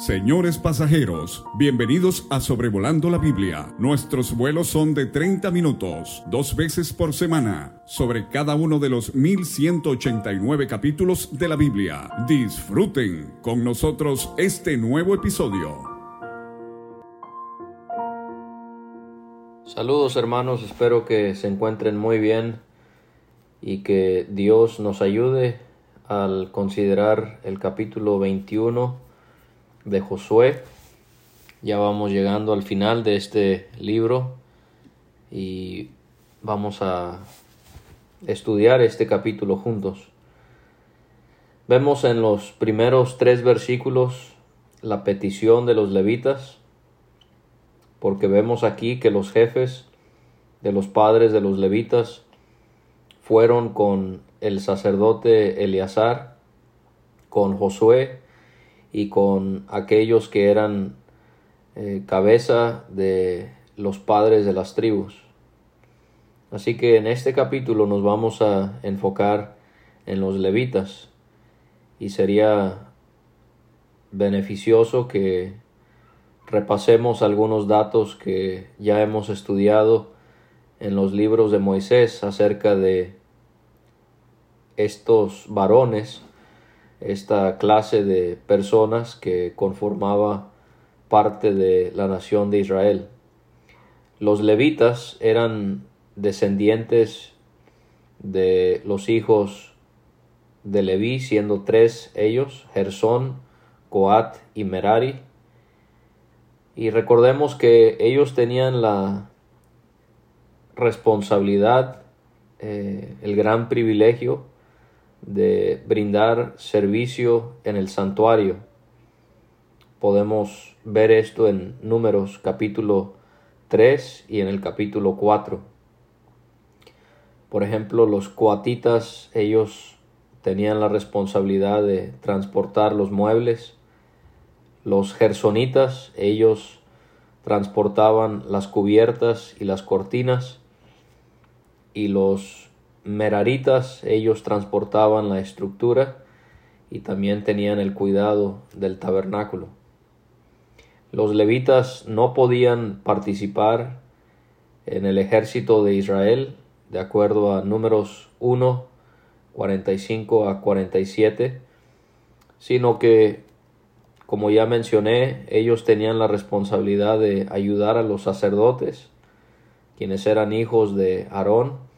Señores pasajeros, bienvenidos a Sobrevolando la Biblia. Nuestros vuelos son de 30 minutos, dos veces por semana, sobre cada uno de los 1189 capítulos de la Biblia. Disfruten con nosotros este nuevo episodio. Saludos hermanos, espero que se encuentren muy bien y que Dios nos ayude al considerar el capítulo 21 de Josué. Ya vamos llegando al final de este libro y vamos a estudiar este capítulo juntos. Vemos en los primeros tres versículos la petición de los levitas, porque vemos aquí que los jefes de los padres de los levitas fueron con el sacerdote Eleazar, con Josué y con aquellos que eran eh, cabeza de los padres de las tribus. Así que en este capítulo nos vamos a enfocar en los levitas y sería beneficioso que repasemos algunos datos que ya hemos estudiado en los libros de Moisés acerca de estos varones esta clase de personas que conformaba parte de la nación de Israel. Los levitas eran descendientes de los hijos de Leví, siendo tres ellos, Gersón, Coat y Merari. Y recordemos que ellos tenían la responsabilidad, eh, el gran privilegio de brindar servicio en el santuario. Podemos ver esto en Números capítulo 3 y en el capítulo 4. Por ejemplo, los coatitas, ellos tenían la responsabilidad de transportar los muebles. Los gersonitas, ellos transportaban las cubiertas y las cortinas. Y los meraritas, ellos transportaban la estructura y también tenían el cuidado del tabernáculo. Los levitas no podían participar en el ejército de Israel, de acuerdo a números 1, 45 a 47, sino que, como ya mencioné, ellos tenían la responsabilidad de ayudar a los sacerdotes, quienes eran hijos de Aarón,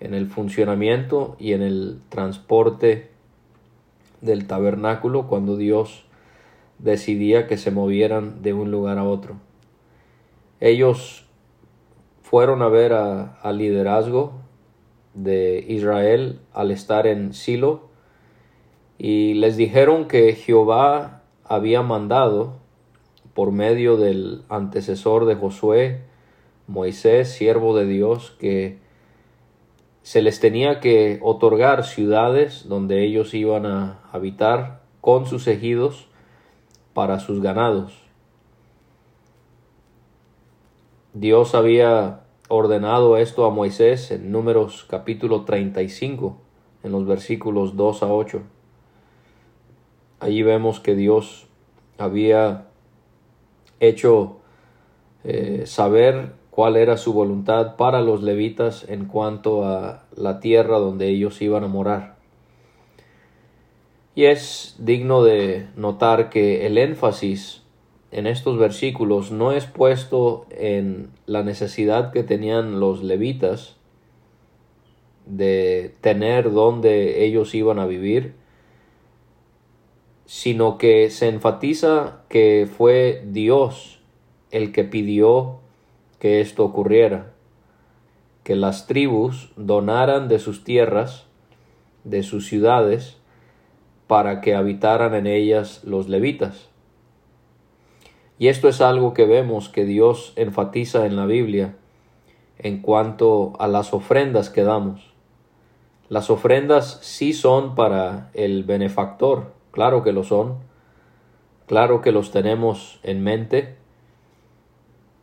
en el funcionamiento y en el transporte del tabernáculo cuando Dios decidía que se movieran de un lugar a otro. Ellos fueron a ver al liderazgo de Israel al estar en Silo y les dijeron que Jehová había mandado por medio del antecesor de Josué, Moisés, siervo de Dios, que se les tenía que otorgar ciudades donde ellos iban a habitar con sus ejidos para sus ganados. Dios había ordenado esto a Moisés en números capítulo 35, en los versículos 2 a 8. Allí vemos que Dios había hecho eh, saber cuál era su voluntad para los levitas en cuanto a la tierra donde ellos iban a morar. Y es digno de notar que el énfasis en estos versículos no es puesto en la necesidad que tenían los levitas de tener donde ellos iban a vivir, sino que se enfatiza que fue Dios el que pidió que esto ocurriera, que las tribus donaran de sus tierras, de sus ciudades, para que habitaran en ellas los levitas. Y esto es algo que vemos que Dios enfatiza en la Biblia en cuanto a las ofrendas que damos. Las ofrendas sí son para el benefactor, claro que lo son, claro que los tenemos en mente,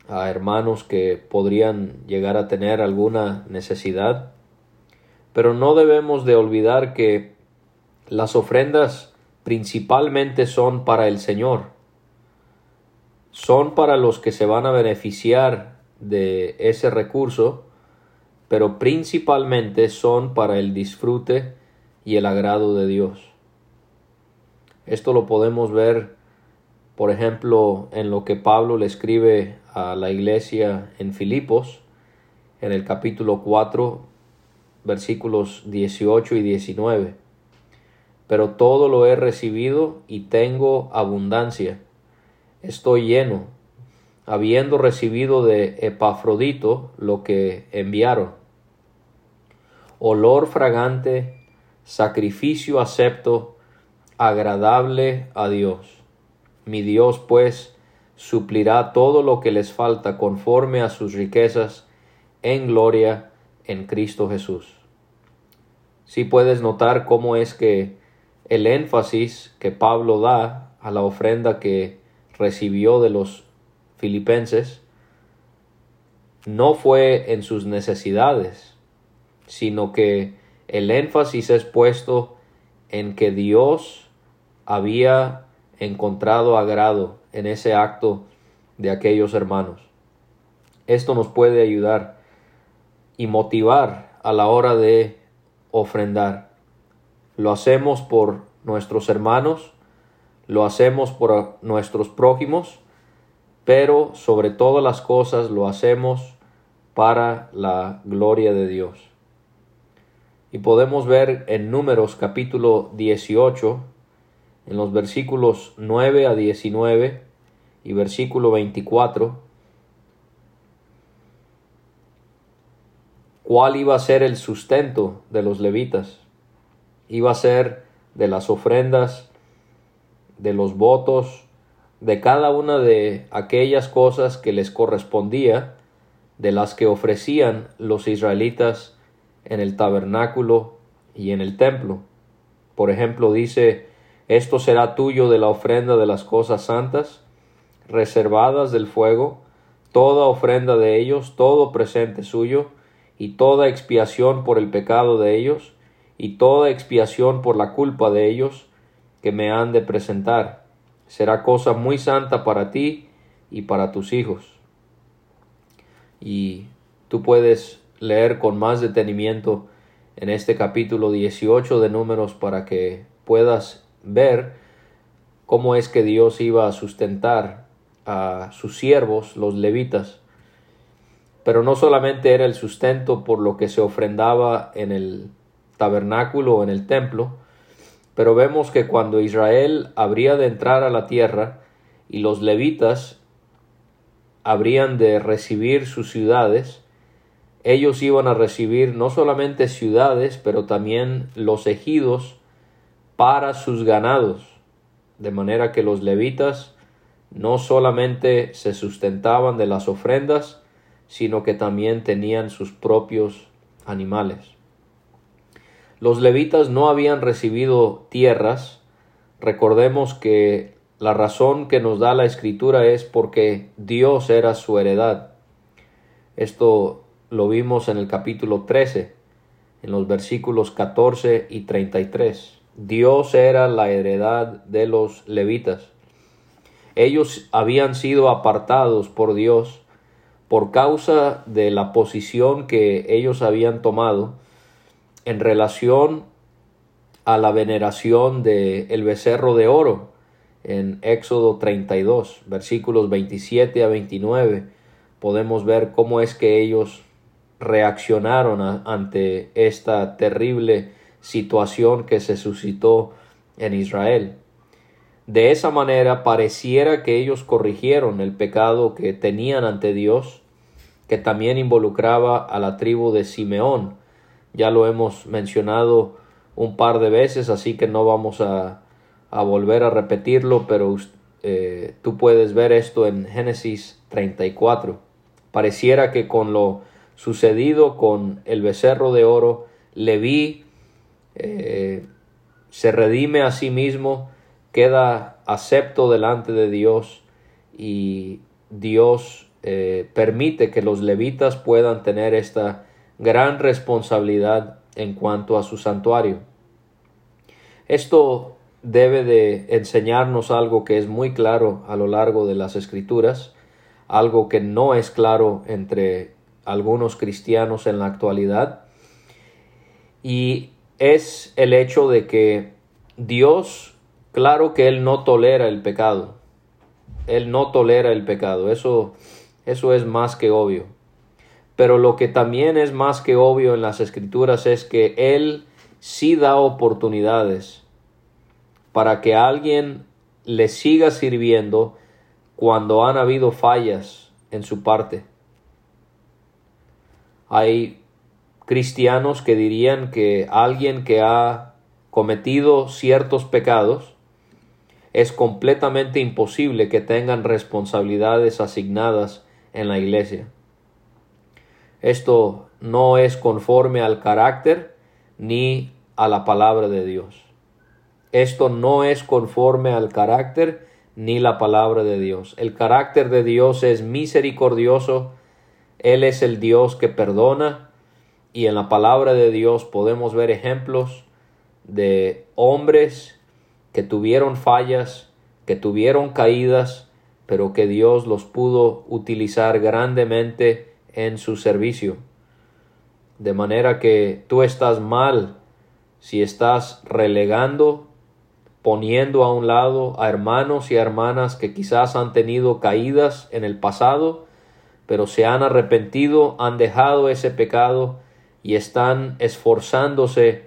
a hermanos que podrían llegar a tener alguna necesidad. Pero no debemos de olvidar que las ofrendas principalmente son para el Señor, son para los que se van a beneficiar de ese recurso, pero principalmente son para el disfrute y el agrado de Dios. Esto lo podemos ver, por ejemplo, en lo que Pablo le escribe a la iglesia en Filipos, en el capítulo 4, versículos 18 y 19. Pero todo lo he recibido y tengo abundancia. Estoy lleno, habiendo recibido de Epafrodito lo que enviaron. Olor fragante, sacrificio acepto, agradable a Dios. Mi Dios, pues, suplirá todo lo que les falta conforme a sus riquezas en gloria en Cristo Jesús. Si puedes notar cómo es que el énfasis que Pablo da a la ofrenda que recibió de los filipenses no fue en sus necesidades, sino que el énfasis es puesto en que Dios había encontrado agrado en ese acto de aquellos hermanos. Esto nos puede ayudar y motivar a la hora de ofrendar. Lo hacemos por nuestros hermanos, lo hacemos por nuestros prójimos, pero sobre todas las cosas lo hacemos para la gloria de Dios. Y podemos ver en Números capítulo 18, en los versículos 9 a 19 y versículo 24, cuál iba a ser el sustento de los levitas. Iba a ser de las ofrendas, de los votos, de cada una de aquellas cosas que les correspondía, de las que ofrecían los israelitas en el tabernáculo y en el templo. Por ejemplo, dice, esto será tuyo de la ofrenda de las cosas santas, reservadas del fuego, toda ofrenda de ellos, todo presente suyo, y toda expiación por el pecado de ellos, y toda expiación por la culpa de ellos, que me han de presentar. Será cosa muy santa para ti y para tus hijos. Y tú puedes leer con más detenimiento en este capítulo 18 de números para que puedas ver cómo es que Dios iba a sustentar a sus siervos, los levitas, pero no solamente era el sustento por lo que se ofrendaba en el tabernáculo o en el templo, pero vemos que cuando Israel habría de entrar a la tierra y los levitas habrían de recibir sus ciudades, ellos iban a recibir no solamente ciudades, pero también los ejidos para sus ganados, de manera que los levitas no solamente se sustentaban de las ofrendas, sino que también tenían sus propios animales. Los levitas no habían recibido tierras. Recordemos que la razón que nos da la escritura es porque Dios era su heredad. Esto lo vimos en el capítulo 13, en los versículos 14 y 33. Dios era la heredad de los levitas. Ellos habían sido apartados por Dios por causa de la posición que ellos habían tomado en relación a la veneración del el becerro de oro en Éxodo 32, versículos 27 a 29, podemos ver cómo es que ellos reaccionaron ante esta terrible situación que se suscitó en Israel. De esa manera pareciera que ellos corrigieron el pecado que tenían ante Dios, que también involucraba a la tribu de Simeón. Ya lo hemos mencionado un par de veces, así que no vamos a, volver a repetirlo, pero eh, tú puedes ver esto en Génesis 34. Pareciera que con lo sucedido con el becerro de oro, Leví eh, se redime a sí mismo queda acepto delante de Dios y Dios eh, permite que los levitas puedan tener esta gran responsabilidad en cuanto a su santuario. Esto debe de enseñarnos algo que es muy claro a lo largo de las escrituras, algo que no es claro entre algunos cristianos en la actualidad, y es el hecho de que Dios, claro que Él no tolera el pecado, Él no tolera el pecado, eso, eso es más que obvio. Pero lo que también es más que obvio en las escrituras es que Él sí da oportunidades para que alguien le siga sirviendo cuando han habido fallas en su parte. Hay cristianos que dirían que alguien que ha cometido ciertos pecados es completamente imposible que tengan responsabilidades asignadas en la iglesia. Esto no es conforme al carácter ni a la palabra de Dios. Esto no es conforme al carácter ni la palabra de Dios. El carácter de Dios es misericordioso, Él es el Dios que perdona y en la palabra de Dios podemos ver ejemplos de hombres que tuvieron fallas, que tuvieron caídas, pero que Dios los pudo utilizar grandemente en su servicio. De manera que tú estás mal si estás relegando poniendo a un lado a hermanos y hermanas que quizás han tenido caídas en el pasado, pero se han arrepentido, han dejado ese pecado y están esforzándose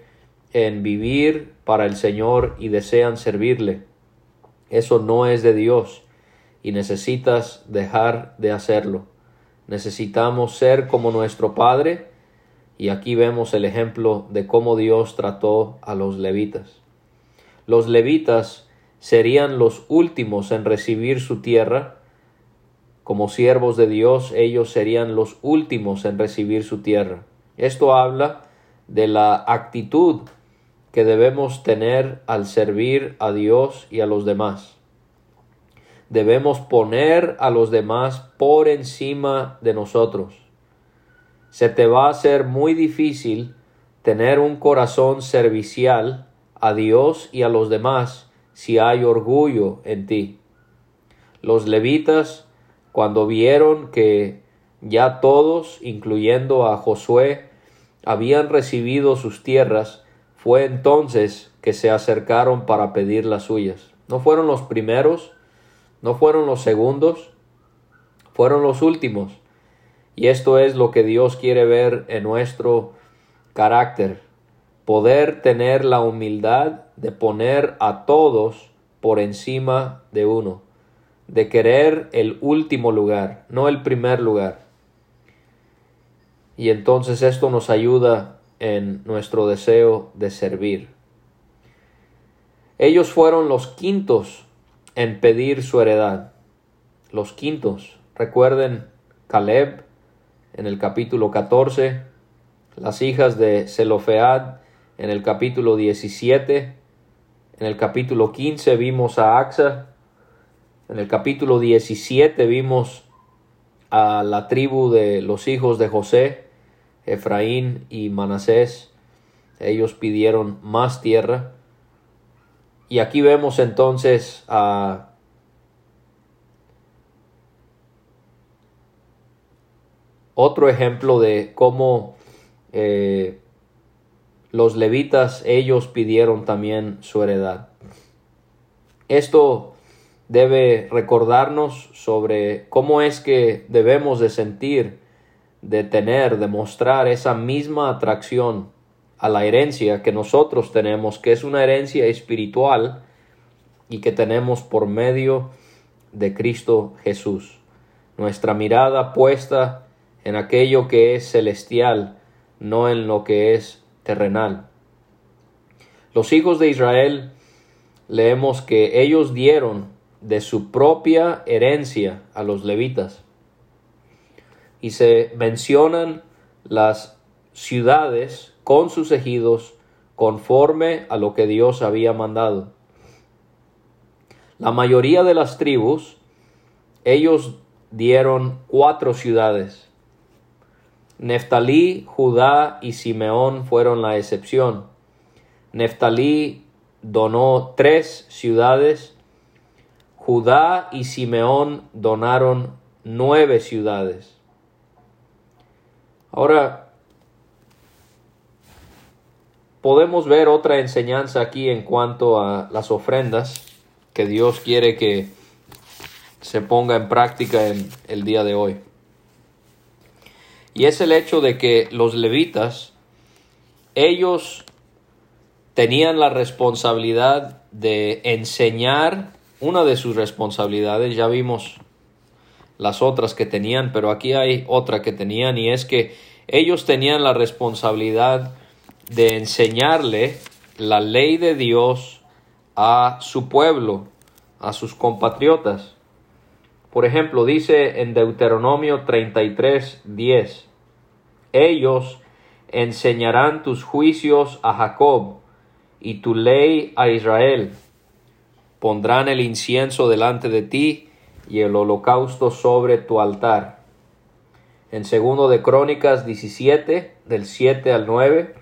en vivir para el Señor y desean servirle. Eso no es de Dios y necesitas dejar de hacerlo. Necesitamos ser como nuestro Padre y aquí vemos el ejemplo de cómo Dios trató a los levitas. Los levitas serían los últimos en recibir su tierra. Como siervos de Dios, ellos serían los últimos en recibir su tierra. Esto habla de la actitud que debemos tener al servir a Dios y a los demás. Debemos poner a los demás por encima de nosotros. Se te va a hacer muy difícil tener un corazón servicial a Dios y a los demás si hay orgullo en ti. Los levitas, cuando vieron que ya todos, incluyendo a Josué, habían recibido sus tierras, fue entonces que se acercaron para pedir las suyas. No fueron los primeros, no fueron los segundos, fueron los últimos. Y esto es lo que Dios quiere ver en nuestro carácter, poder tener la humildad de poner a todos por encima de uno, de querer el último lugar, no el primer lugar. Y entonces esto nos ayuda en nuestro deseo de servir. Ellos fueron los quintos en pedir su heredad. Los quintos. Recuerden Caleb en el capítulo 14, las hijas de Zelofead en el capítulo 17, en el capítulo 15 vimos a Axa, en el capítulo 17 vimos a la tribu de los hijos de José, Efraín y Manasés. Ellos pidieron más tierra. Y aquí vemos entonces a otro ejemplo de cómo eh, los levitas ellos pidieron también su heredad. Esto debe recordarnos sobre cómo es que debemos de sentir, de tener, de mostrar esa misma atracción a la herencia que nosotros tenemos, que es una herencia espiritual y que tenemos por medio de Cristo Jesús. Nuestra mirada puesta en aquello que es celestial, no en lo que es terrenal. Los hijos de Israel leemos que ellos dieron de su propia herencia a los levitas. Y se mencionan las ciudades con sus ejidos conforme a lo que Dios había mandado. La mayoría de las tribus, ellos dieron cuatro ciudades. Neftalí, Judá y Simeón fueron la excepción. Neftalí donó tres ciudades, Judá y Simeón donaron nueve ciudades. Ahora, podemos ver otra enseñanza aquí en cuanto a las ofrendas que Dios quiere que se ponga en práctica en el día de hoy. Y es el hecho de que los levitas, ellos tenían la responsabilidad de enseñar una de sus responsabilidades, ya vimos las otras que tenían, pero aquí hay otra que tenían y es que ellos tenían la responsabilidad de enseñarle la ley de Dios a su pueblo, a sus compatriotas. Por ejemplo, dice en Deuteronomio 33, 10, ellos enseñarán tus juicios a Jacob y tu ley a Israel. Pondrán el incienso delante de ti y el holocausto sobre tu altar. En segundo de Crónicas 17, del 7 al 9,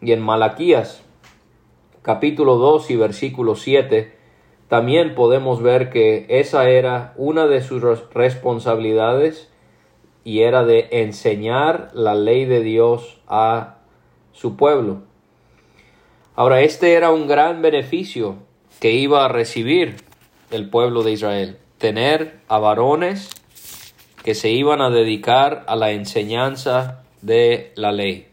y en Malaquías capítulo 2 y versículo 7, también podemos ver que esa era una de sus responsabilidades y era de enseñar la ley de Dios a su pueblo. Ahora, este era un gran beneficio que iba a recibir el pueblo de Israel, tener a varones que se iban a dedicar a la enseñanza de la ley.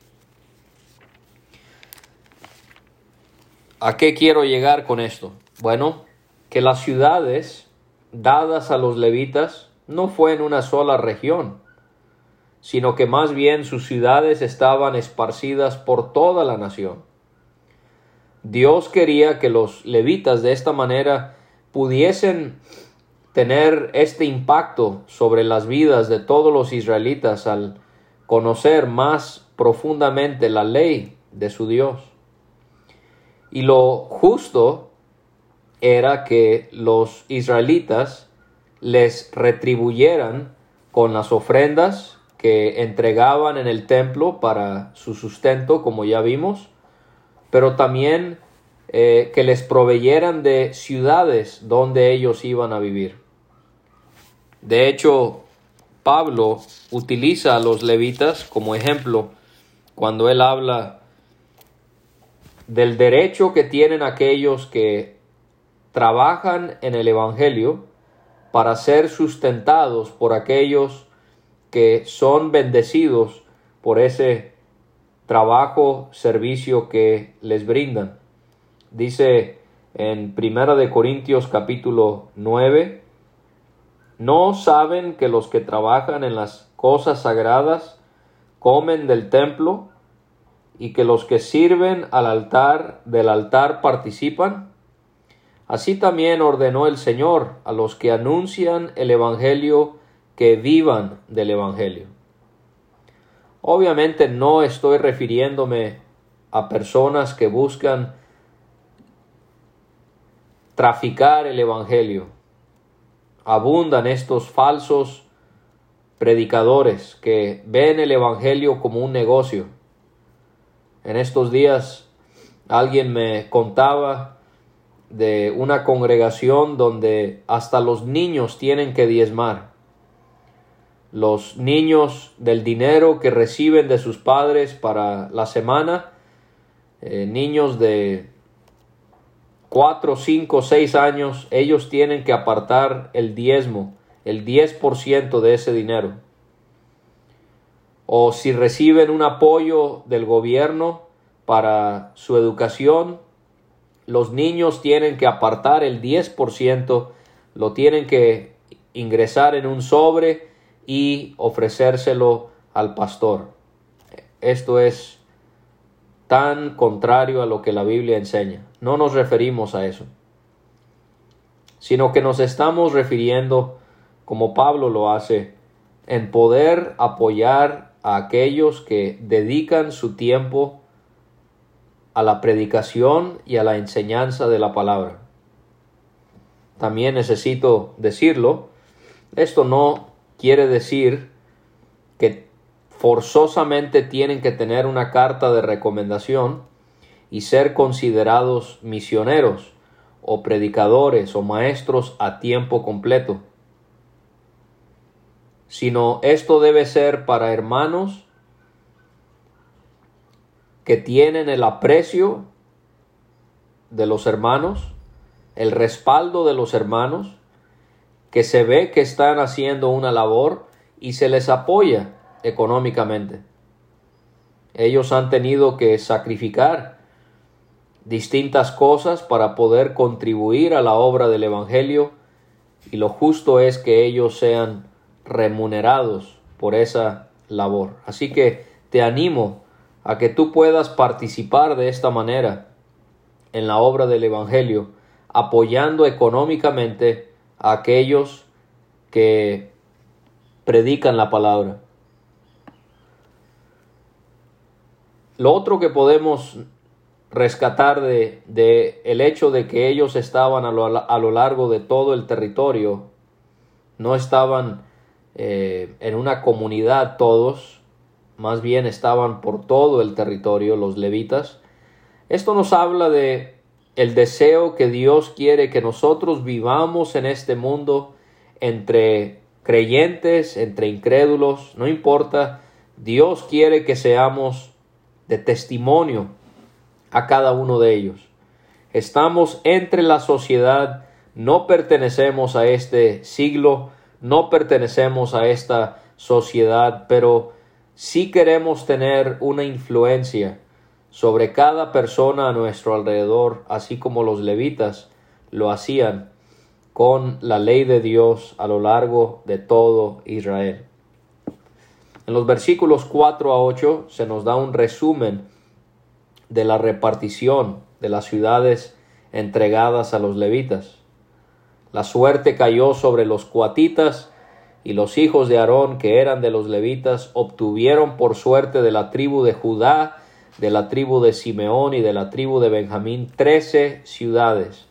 ¿A qué quiero llegar con esto? Bueno, que las ciudades dadas a los levitas no fue en una sola región, sino que más bien sus ciudades estaban esparcidas por toda la nación. Dios quería que los levitas de esta manera pudiesen tener este impacto sobre las vidas de todos los israelitas al conocer más profundamente la ley de su Dios. Y lo justo era que los israelitas les retribuyeran con las ofrendas que entregaban en el templo para su sustento, como ya vimos, pero también eh, que les proveyeran de ciudades donde ellos iban a vivir. De hecho, Pablo utiliza a los levitas como ejemplo cuando él habla del derecho que tienen aquellos que trabajan en el Evangelio para ser sustentados por aquellos que son bendecidos por ese trabajo, servicio que les brindan. Dice en Primera de Corintios capítulo 9, ¿no saben que los que trabajan en las cosas sagradas comen del templo y que los que sirven al altar del altar participan? Así también ordenó el Señor a los que anuncian el Evangelio que vivan del Evangelio. Obviamente no estoy refiriéndome a personas que buscan traficar el Evangelio. Abundan estos falsos predicadores que ven el Evangelio como un negocio. En estos días alguien me contaba de una congregación donde hasta los niños tienen que diezmar. Los niños del dinero que reciben de sus padres para la semana, eh, niños de 4, 5, 6 años, ellos tienen que apartar el diezmo, el 10% de ese dinero. O si reciben un apoyo del gobierno para su educación, los niños tienen que apartar el 10%, lo tienen que ingresar en un sobre y ofrecérselo al pastor. Esto es tan contrario a lo que la Biblia enseña. No nos referimos a eso, sino que nos estamos refiriendo, como Pablo lo hace, en poder apoyar a aquellos que dedican su tiempo a la predicación y a la enseñanza de la palabra. También necesito decirlo, esto no quiere decir forzosamente tienen que tener una carta de recomendación y ser considerados misioneros o predicadores o maestros a tiempo completo, sino esto debe ser para hermanos que tienen el aprecio de los hermanos, el respaldo de los hermanos, que se ve que están haciendo una labor y se les apoya económicamente. Ellos han tenido que sacrificar distintas cosas para poder contribuir a la obra del Evangelio y lo justo es que ellos sean remunerados por esa labor. Así que te animo a que tú puedas participar de esta manera en la obra del Evangelio, apoyando económicamente a aquellos que predican la palabra. Lo otro que podemos rescatar de, el hecho de que ellos estaban a lo, largo de todo el territorio, no estaban eh, en una comunidad todos, más bien estaban por todo el territorio los levitas. Esto nos habla de el deseo que Dios quiere que nosotros vivamos en este mundo entre creyentes, entre incrédulos, no importa, Dios quiere que seamos de testimonio a cada uno de ellos. Estamos entre la sociedad, no pertenecemos a este siglo, no pertenecemos a esta sociedad, pero sí queremos tener una influencia sobre cada persona a nuestro alrededor, así como los levitas lo hacían con la ley de Dios a lo largo de todo Israel. En los versículos 4 a 8 se nos da un resumen de la repartición de las ciudades entregadas a los levitas. La suerte cayó sobre los cuatitas y los hijos de Aarón que eran de los levitas obtuvieron por suerte de la tribu de Judá, de la tribu de Simeón y de la tribu de Benjamín trece ciudades.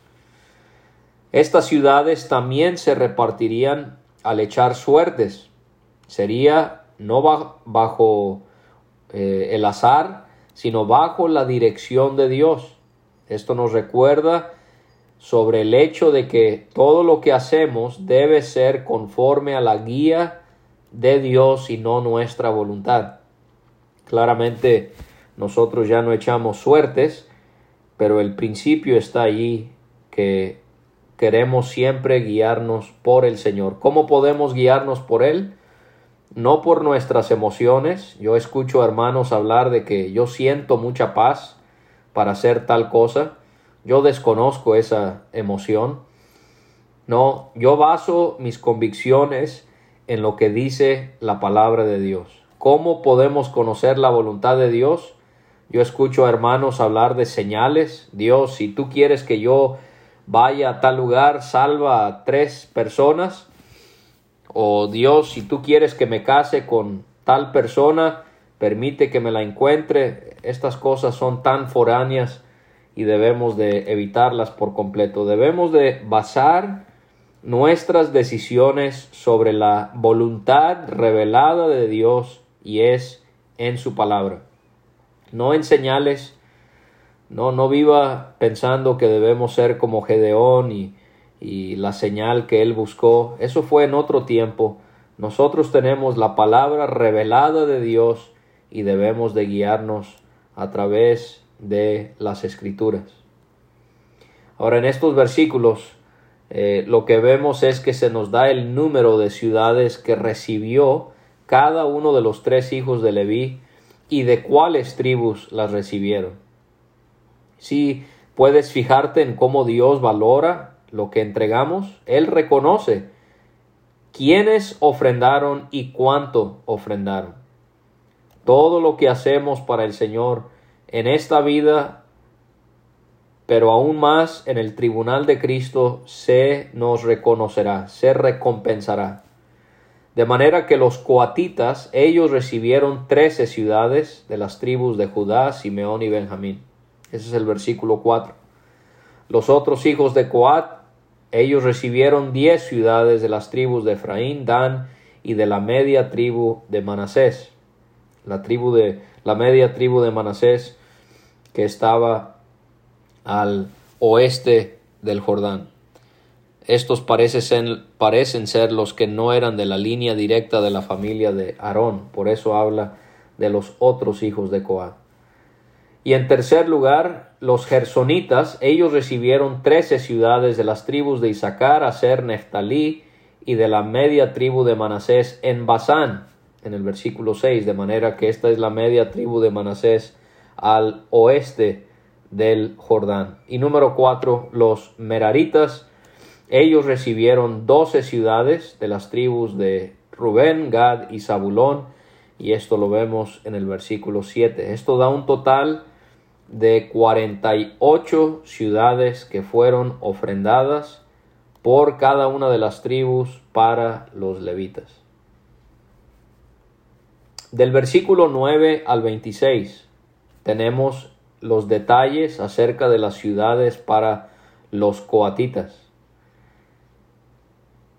Estas ciudades también se repartirían al echar suertes. Sería no bajo eh, el azar, sino bajo la dirección de Dios. Esto nos recuerda sobre el hecho de que todo lo que hacemos debe ser conforme a la guía de Dios y no nuestra voluntad. Claramente nosotros ya no echamos suertes, pero el principio está allí que queremos siempre guiarnos por el Señor. ¿Cómo podemos guiarnos por Él? No por nuestras emociones. Yo escucho hermanos hablar de que yo siento mucha paz para hacer tal cosa. Yo desconozco esa emoción. No, yo baso mis convicciones en lo que dice la palabra de Dios. ¿Cómo podemos conocer la voluntad de Dios? Yo escucho a hermanos hablar de señales. Dios, si tú quieres que yo vaya a tal lugar, salva a tres personas o Dios, si tú quieres que me case con tal persona, permite que me la encuentre. Estas cosas son tan foráneas y debemos de evitarlas por completo. Debemos de basar nuestras decisiones sobre la voluntad revelada de Dios y es en su palabra. No en señales, no, no viva pensando que debemos ser como Gedeón y, y la señal que él buscó, eso fue en otro tiempo. Nosotros tenemos la palabra revelada de Dios y debemos de guiarnos a través de las escrituras. Ahora en estos versículos eh, lo que vemos es que se nos da el número de ciudades que recibió cada uno de los tres hijos de Leví y de cuáles tribus las recibieron. Si puedes fijarte en cómo Dios valora lo que entregamos, Él reconoce quiénes ofrendaron y cuánto ofrendaron. Todo lo que hacemos para el Señor en esta vida, pero aún más en el tribunal de Cristo, se nos reconocerá, se recompensará. De manera que los coatitas, ellos recibieron trece ciudades de las tribus de Judá, Simeón y Benjamín. Ese es el versículo 4. Los otros hijos de Coat ellos recibieron diez ciudades de las tribus de Efraín, Dan y de la media tribu de Manasés. La tribu de la media tribu de Manasés que estaba al oeste del Jordán. Estos parecen ser, los que no eran de la línea directa de la familia de Aarón, por eso habla de los otros hijos de Coat. Y en tercer lugar, los gersonitas, ellos recibieron trece ciudades de las tribus de Isaacar, Aser, Neftalí y de la media tribu de Manasés en Basán, en el versículo 6, de manera que esta es la media tribu de Manasés al oeste del Jordán. Y número cuatro, los meraritas, ellos recibieron doce ciudades de las tribus de Rubén, Gad y Zabulón, y esto lo vemos en el versículo 7. Esto da un total de 48 ciudades que fueron ofrendadas por cada una de las tribus para los levitas. Del versículo 9 al 26 tenemos los detalles acerca de las ciudades para los coatitas.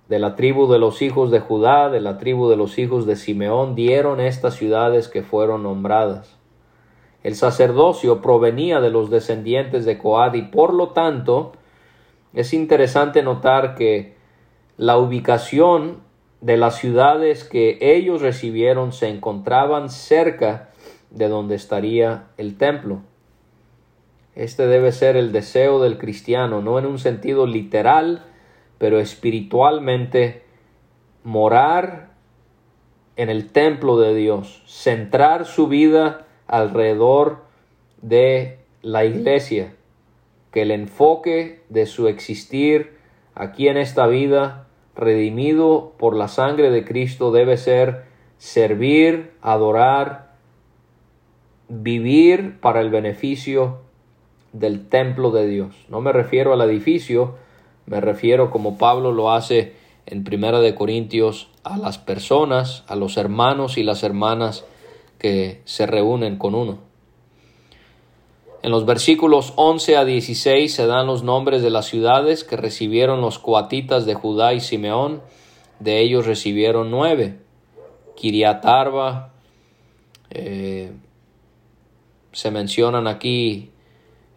De la tribu de los hijos de Judá, de la tribu de los hijos de Simeón, dieron estas ciudades que fueron nombradas. El sacerdocio provenía de los descendientes de Coad y por lo tanto es interesante notar que la ubicación de las ciudades que ellos recibieron se encontraban cerca de donde estaría el templo. Este debe ser el deseo del cristiano, no en un sentido literal, pero espiritualmente morar en el templo de Dios, centrar su vida alrededor de la iglesia, que el enfoque de su existir aquí en esta vida, redimido por la sangre de Cristo, debe ser servir, adorar, vivir para el beneficio del templo de Dios. No me refiero al edificio, me refiero como Pablo lo hace en Primera de Corintios a las personas, a los hermanos y las hermanas que se reúnen con uno. En los versículos 11 a 16 se dan los nombres de las ciudades que recibieron los coatitas de Judá y Simeón. De ellos recibieron nueve. Kiriatarba, eh, se mencionan aquí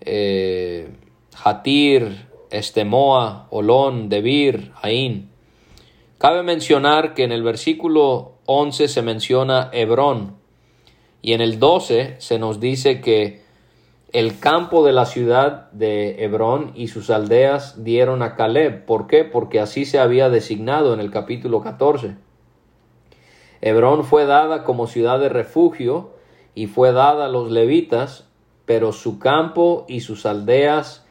eh, Hatir, Estemoa, Olón, Debir, Ain. Cabe mencionar que en el versículo 11 se menciona Hebrón, y en el 12 se nos dice que el campo de la ciudad de Hebrón y sus aldeas dieron a Caleb. ¿Por qué? Porque así se había designado en el capítulo 14. Hebrón fue dada como ciudad de refugio y fue dada a los levitas, pero su campo y sus aldeas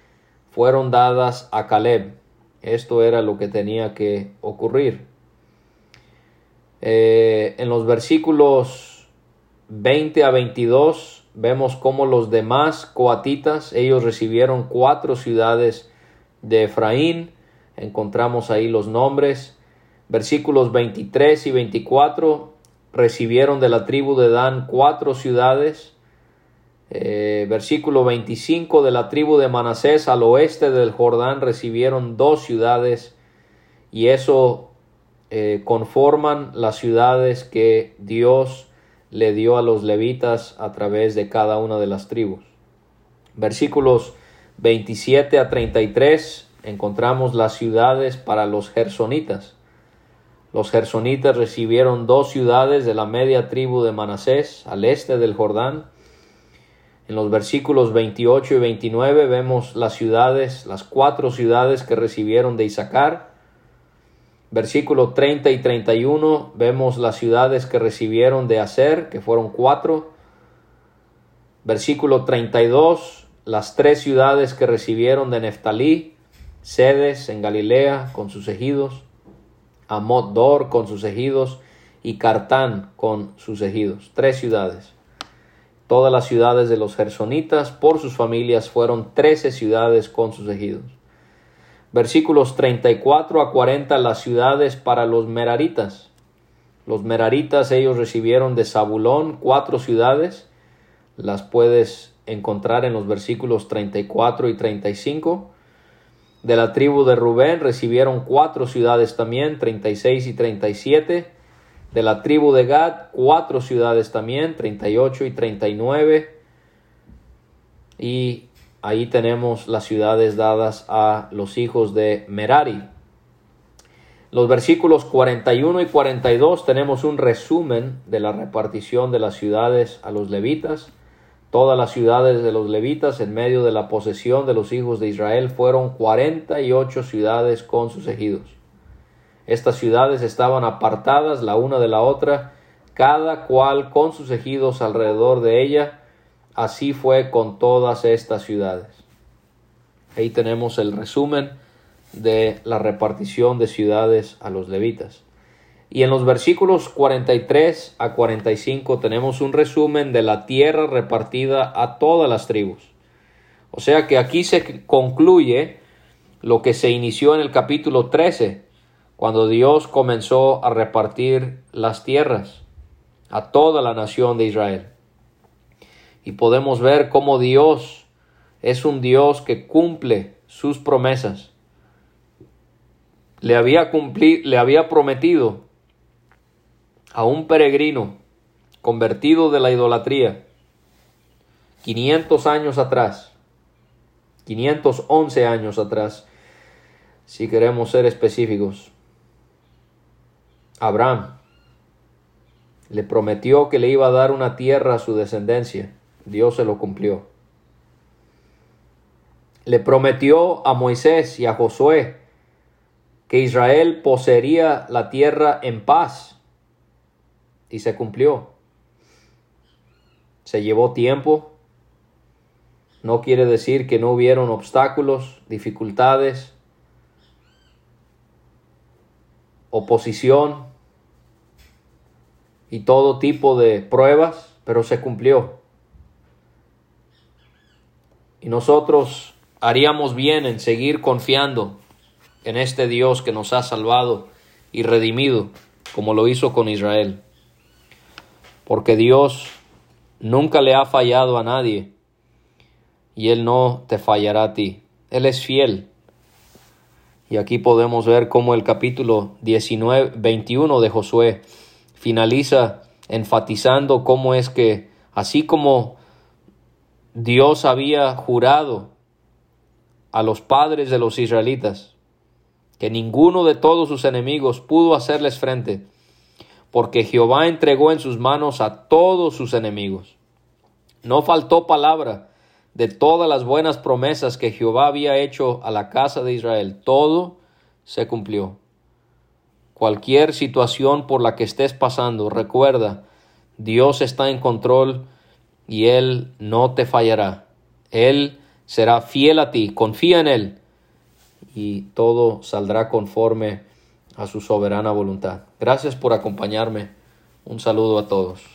fueron dadas a Caleb. Esto era lo que tenía que ocurrir. Eh, en los versículos 20 a 22 vemos cómo los demás coatitas, ellos recibieron cuatro ciudades de Efraín, encontramos ahí los nombres. Versículos 23 y 24 recibieron de la tribu de Dan cuatro ciudades. Eh, versículo 25 de la tribu de Manasés al oeste del Jordán recibieron dos ciudades y eso eh, conforman las ciudades que Dios le dio a los levitas a través de cada una de las tribus. Versículos 27 a 33 encontramos las ciudades para los gersonitas. Los gersonitas recibieron dos ciudades de la media tribu de Manasés al este del Jordán. En los versículos 28 y 29 vemos las ciudades, las cuatro ciudades que recibieron de Isaacar versículo 30 y 31 vemos las ciudades que recibieron de Aser, que fueron cuatro. Versículo 32, las tres ciudades que recibieron de Neftalí, Sedes en Galilea con sus ejidos, Amot Dor con sus ejidos y Cartán con sus ejidos. Tres ciudades. Todas las ciudades de los gersonitas por sus familias fueron trece ciudades con sus ejidos versículos 34 a 40 las ciudades para los meraritas. Los meraritas ellos recibieron de Zabulón cuatro ciudades, las puedes encontrar en los versículos 34 y 35. De la tribu de Rubén recibieron cuatro ciudades también, 36 y 37. De la tribu de Gad, cuatro ciudades también, 38 y 39. Y ahí tenemos las ciudades dadas a los hijos de Merari. Los versículos 41 y 42 tenemos un resumen de la repartición de las ciudades a los levitas. Todas las ciudades de los levitas en medio de la posesión de los hijos de Israel fueron 48 ciudades con sus ejidos. Estas ciudades estaban apartadas la una de la otra, cada cual con sus ejidos alrededor de ella. Así fue con todas estas ciudades. Ahí tenemos el resumen de la repartición de ciudades a los levitas. Y en los versículos 43 a 45 tenemos un resumen de la tierra repartida a todas las tribus. O sea que aquí se concluye lo que se inició en el capítulo 13, cuando Dios comenzó a repartir las tierras a toda la nación de Israel. Y podemos ver cómo Dios es un Dios que cumple sus promesas. Le había, le había prometido a un peregrino convertido de la idolatría 500 años atrás, 511 años atrás, si queremos ser específicos. Abraham le prometió que le iba a dar una tierra a su descendencia. Dios se lo cumplió. Le prometió a Moisés y a Josué que Israel poseería la tierra en paz y se cumplió. Se llevó tiempo. No quiere decir que no hubieron obstáculos, dificultades, oposición y todo tipo de pruebas, pero se cumplió. Y nosotros haríamos bien en seguir confiando en este Dios que nos ha salvado y redimido, como lo hizo con Israel porque Dios nunca le ha fallado a nadie y Él no te fallará a ti. Él es fiel. Y aquí podemos ver cómo el capítulo 19, 21 de Josué finaliza enfatizando cómo es que, así como Dios había jurado a los padres de los israelitas que ninguno de todos sus enemigos pudo hacerles frente, porque Jehová entregó en sus manos a todos sus enemigos. No faltó palabra de todas las buenas promesas que Jehová había hecho a la casa de Israel. Todo se cumplió. Cualquier situación por la que estés pasando, recuerda, Dios está en control y Él no te fallará. Él será fiel a ti, confía en Él y todo saldrá conforme a su soberana voluntad. Gracias por acompañarme. Un saludo a todos.